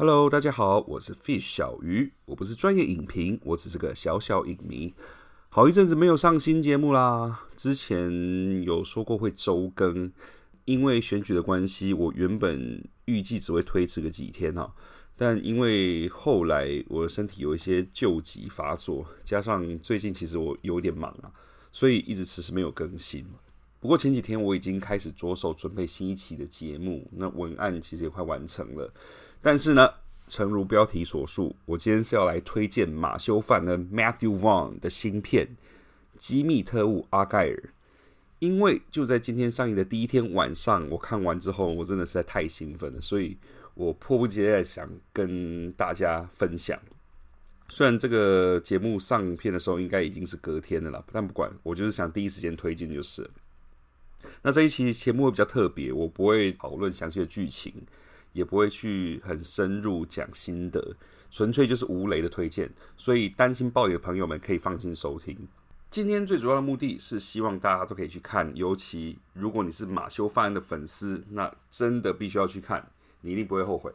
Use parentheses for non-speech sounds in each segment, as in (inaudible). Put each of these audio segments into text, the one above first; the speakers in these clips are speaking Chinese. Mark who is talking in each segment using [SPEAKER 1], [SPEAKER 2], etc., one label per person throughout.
[SPEAKER 1] Hello，大家好，我是 Fish 小鱼，我不是专业影评，我只是个小小影迷。好一阵子没有上新节目啦，之前有说过会周更，因为选举的关系，我原本预计只会推迟个几天哈，但因为后来我的身体有一些旧疾发作，加上最近其实我有点忙啊，所以一直迟迟没有更新。不过前几天我已经开始着手准备新一期的节目，那文案其实也快完成了。但是呢，诚如标题所述，我今天是要来推荐马修·范恩 （Matthew Vaughn） 的新片《机密特务阿盖尔》，因为就在今天上映的第一天晚上，我看完之后，我真的实在太兴奋了，所以我迫不及待想跟大家分享。虽然这个节目上片的时候应该已经是隔天的了，但不管，我就是想第一时间推荐就是。那这一期节目会比较特别，我不会讨论详细的剧情。也不会去很深入讲心得，纯粹就是无雷的推荐，所以担心爆雷的朋友们可以放心收听。今天最主要的目的是希望大家都可以去看，尤其如果你是马修·范恩的粉丝，那真的必须要去看，你一定不会后悔。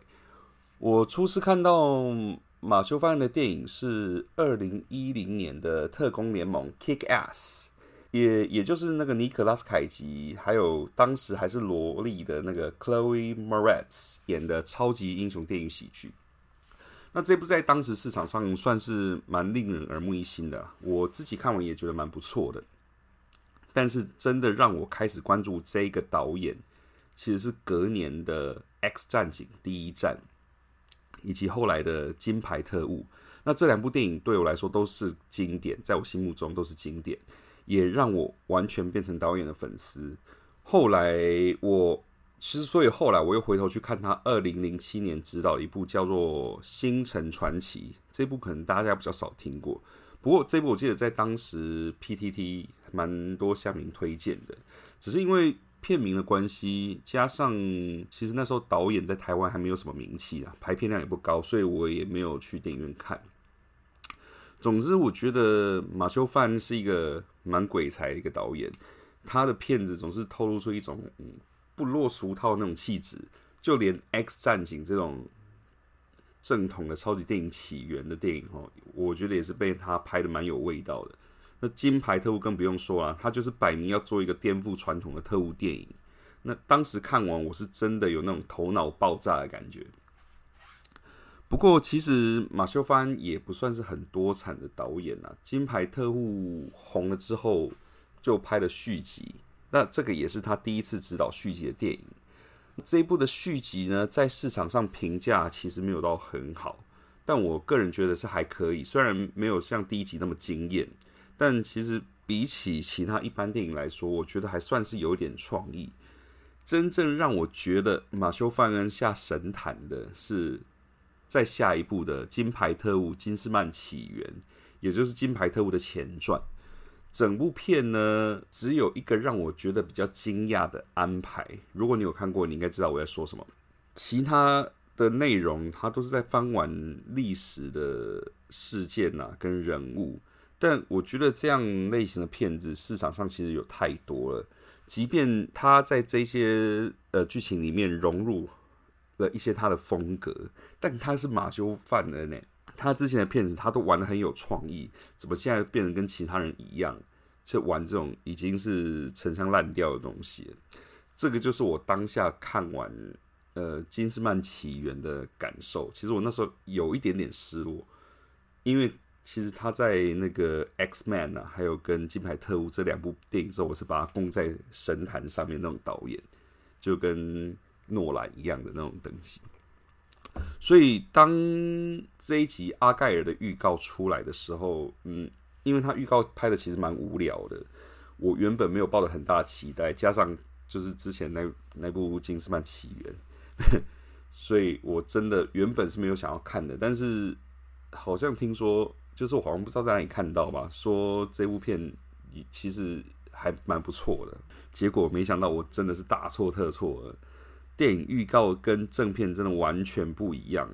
[SPEAKER 1] 我初次看到马修·范恩的电影是二零一零年的《特工联盟》（Kick Ass）。也也就是那个尼可拉斯凯奇，还有当时还是萝莉的那个 Chloe Moretz 演的超级英雄电影喜剧。那这部在当时市场上算是蛮令人耳目一新的，我自己看完也觉得蛮不错的。但是真的让我开始关注这个导演，其实是隔年的《X 战警：第一战》，以及后来的《金牌特务》。那这两部电影对我来说都是经典，在我心目中都是经典。也让我完全变成导演的粉丝。后来我其实，所以后来我又回头去看他二零零七年执导一部叫做《星辰传奇》这部，可能大家比较少听过。不过这部我记得在当时 PTT 蛮多下面推荐的，只是因为片名的关系，加上其实那时候导演在台湾还没有什么名气啊，排片量也不高，所以我也没有去电影院看。总之，我觉得马修·范是一个蛮鬼才的一个导演，他的片子总是透露出一种不落俗套那种气质。就连《X 战警》这种正统的超级电影起源的电影，哦，我觉得也是被他拍的蛮有味道的。那《金牌特务》更不用说了，他就是摆明要做一个颠覆传统的特务电影。那当时看完，我是真的有那种头脑爆炸的感觉。不过，其实马修·范也不算是很多产的导演呐。《金牌特务》红了之后，就拍了续集。那这个也是他第一次执导续集的电影。这一部的续集呢，在市场上评价其实没有到很好，但我个人觉得是还可以。虽然没有像第一集那么惊艳，但其实比起其他一般电影来说，我觉得还算是有点创意。真正让我觉得马修·范恩下神坛的是。在下一部的《金牌特务：金斯曼起源》，也就是《金牌特务》的前传，整部片呢只有一个让我觉得比较惊讶的安排。如果你有看过，你应该知道我在说什么。其他的内容，它都是在翻完历史的事件呐，跟人物。但我觉得这样类型的片子市场上其实有太多了，即便它在这些呃剧情里面融入。的一些他的风格，但他是马修范恩呢。他之前的片子他都玩的很有创意，怎么现在变得跟其他人一样，去玩这种已经是陈腔滥调的东西？这个就是我当下看完呃《金斯曼起源》的感受。其实我那时候有一点点失落，因为其实他在那个《X Man》啊，还有跟《金牌特务》这两部电影之后，我是把他供在神坛上面那种导演，就跟。诺兰一样的那种等级，所以当这一集阿盖尔的预告出来的时候，嗯，因为他预告拍的其实蛮无聊的，我原本没有抱着很大期待，加上就是之前那那部《金斯曼起源》，(laughs) 所以我真的原本是没有想要看的，但是好像听说，就是我好像不知道在哪里看到吧，说这部片其实还蛮不错的，结果没想到我真的是大错特错了。电影预告跟正片真的完全不一样，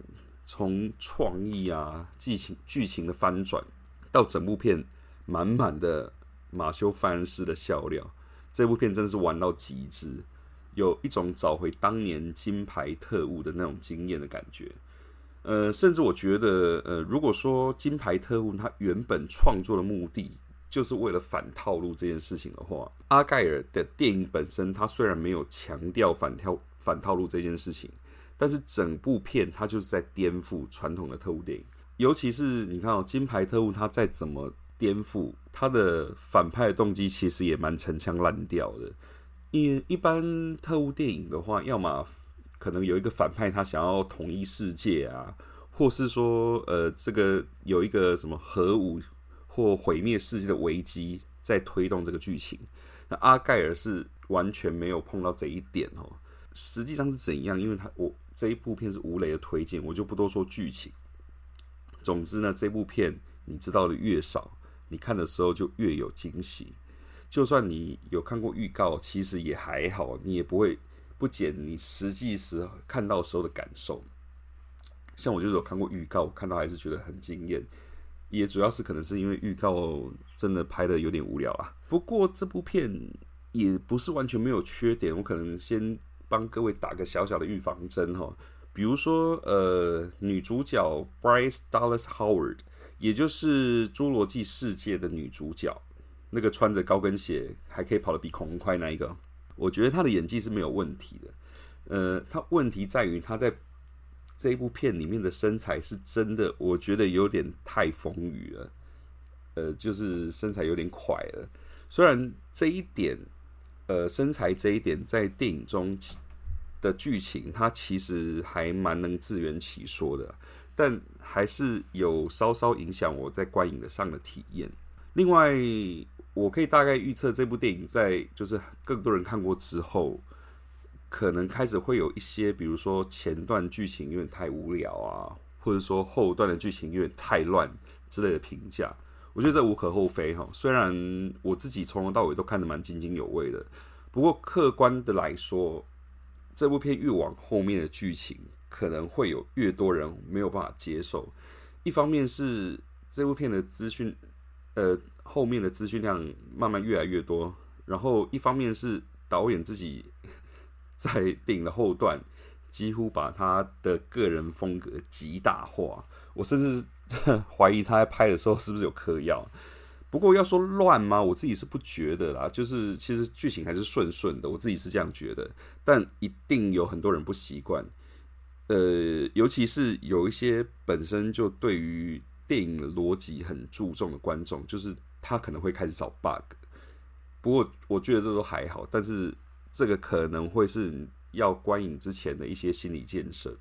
[SPEAKER 1] 从创意啊、剧情、剧情的翻转，到整部片满满的马修·范恩斯的笑料，这部片真的是玩到极致，有一种找回当年金牌特务的那种惊艳的感觉。呃，甚至我觉得，呃，如果说《金牌特务》他原本创作的目的就是为了反套路这件事情的话，阿盖尔的电影本身，他虽然没有强调反套反套路这件事情，但是整部片它就是在颠覆传统的特务电影。尤其是你看哦，《金牌特务》他再怎么颠覆，他的反派动机其实也蛮陈腔滥调的。一一般特务电影的话，要么可能有一个反派，他想要统一世界啊，或是说，呃，这个有一个什么核武或毁灭世界的危机在推动这个剧情。那阿盖尔是完全没有碰到这一点哦。实际上是怎样？因为他我这一部片是吴磊的推荐，我就不多说剧情。总之呢，这部片你知道的越少，你看的时候就越有惊喜。就算你有看过预告，其实也还好，你也不会。不减你实际时看到时候的感受，像我就是有看过预告，看到还是觉得很惊艳，也主要是可能是因为预告真的拍的有点无聊啊。不过这部片也不是完全没有缺点，我可能先帮各位打个小小的预防针哈。比如说，呃，女主角 Bryce Dallas Howard，也就是《侏罗纪世界》的女主角，那个穿着高跟鞋还可以跑得比恐龙快那一个。我觉得她的演技是没有问题的，呃，她问题在于她在这一部片里面的身材是真的，我觉得有点太丰腴了，呃，就是身材有点快了。虽然这一点，呃，身材这一点在电影中的剧情，它其实还蛮能自圆其说的，但还是有稍稍影响我在观影的上的体验。另外。我可以大概预测这部电影在就是更多人看过之后，可能开始会有一些，比如说前段剧情有点太无聊啊，或者说后段的剧情有点太乱之类的评价。我觉得这无可厚非哈。虽然我自己从头到尾都看得蛮津津有味的，不过客观的来说，这部片越往后面的剧情可能会有越多人没有办法接受。一方面是这部片的资讯，呃。后面的资讯量慢慢越来越多，然后一方面是导演自己 (laughs) 在电影的后段几乎把他的个人风格极大化，我甚至 (laughs) 怀疑他在拍的时候是不是有嗑药。不过要说乱吗？我自己是不觉得啦，就是其实剧情还是顺顺的，我自己是这样觉得。但一定有很多人不习惯，呃，尤其是有一些本身就对于电影逻辑很注重的观众，就是。他可能会开始找 bug，不过我觉得这都还好，但是这个可能会是要观影之前的一些心理建设。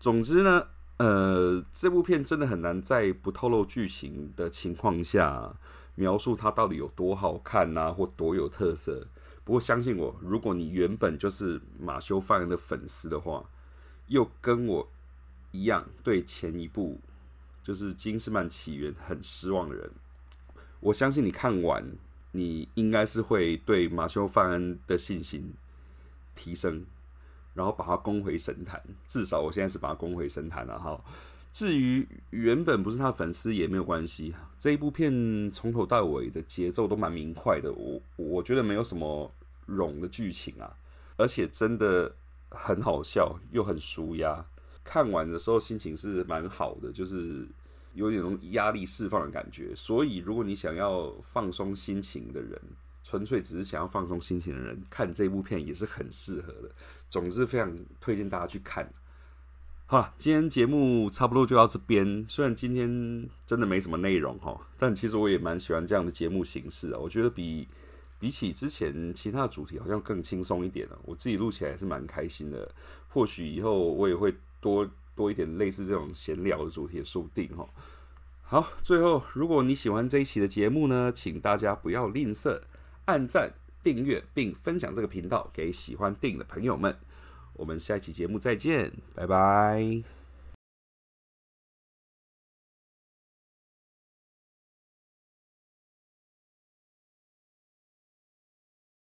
[SPEAKER 1] 总之呢，呃，这部片真的很难在不透露剧情的情况下描述它到底有多好看呐，或多有特色。不过相信我，如果你原本就是马修·范恩的粉丝的话，又跟我一样对前一部就是《金斯曼起源》很失望的人。我相信你看完，你应该是会对马修·范恩的信心提升，然后把他攻回神坛。至少我现在是把他攻回神坛了哈。至于原本不是他的粉丝也没有关系。这一部片从头到尾的节奏都蛮明快的，我我觉得没有什么冗的剧情啊，而且真的很好笑又很舒压。看完的时候心情是蛮好的，就是。有点种压力释放的感觉，所以如果你想要放松心情的人，纯粹只是想要放松心情的人，看这部片也是很适合的。总之，非常推荐大家去看。好，今天节目差不多就到这边。虽然今天真的没什么内容哈，但其实我也蛮喜欢这样的节目形式啊。我觉得比比起之前其他的主题，好像更轻松一点了。我自己录起来是蛮开心的。或许以后我也会多。多一点类似这种闲聊的主题，说不定哈。好，最后，如果你喜欢这一期的节目呢，请大家不要吝啬按赞、订阅并分享这个频道给喜欢电影的朋友们。我们下一期节目再见，拜拜。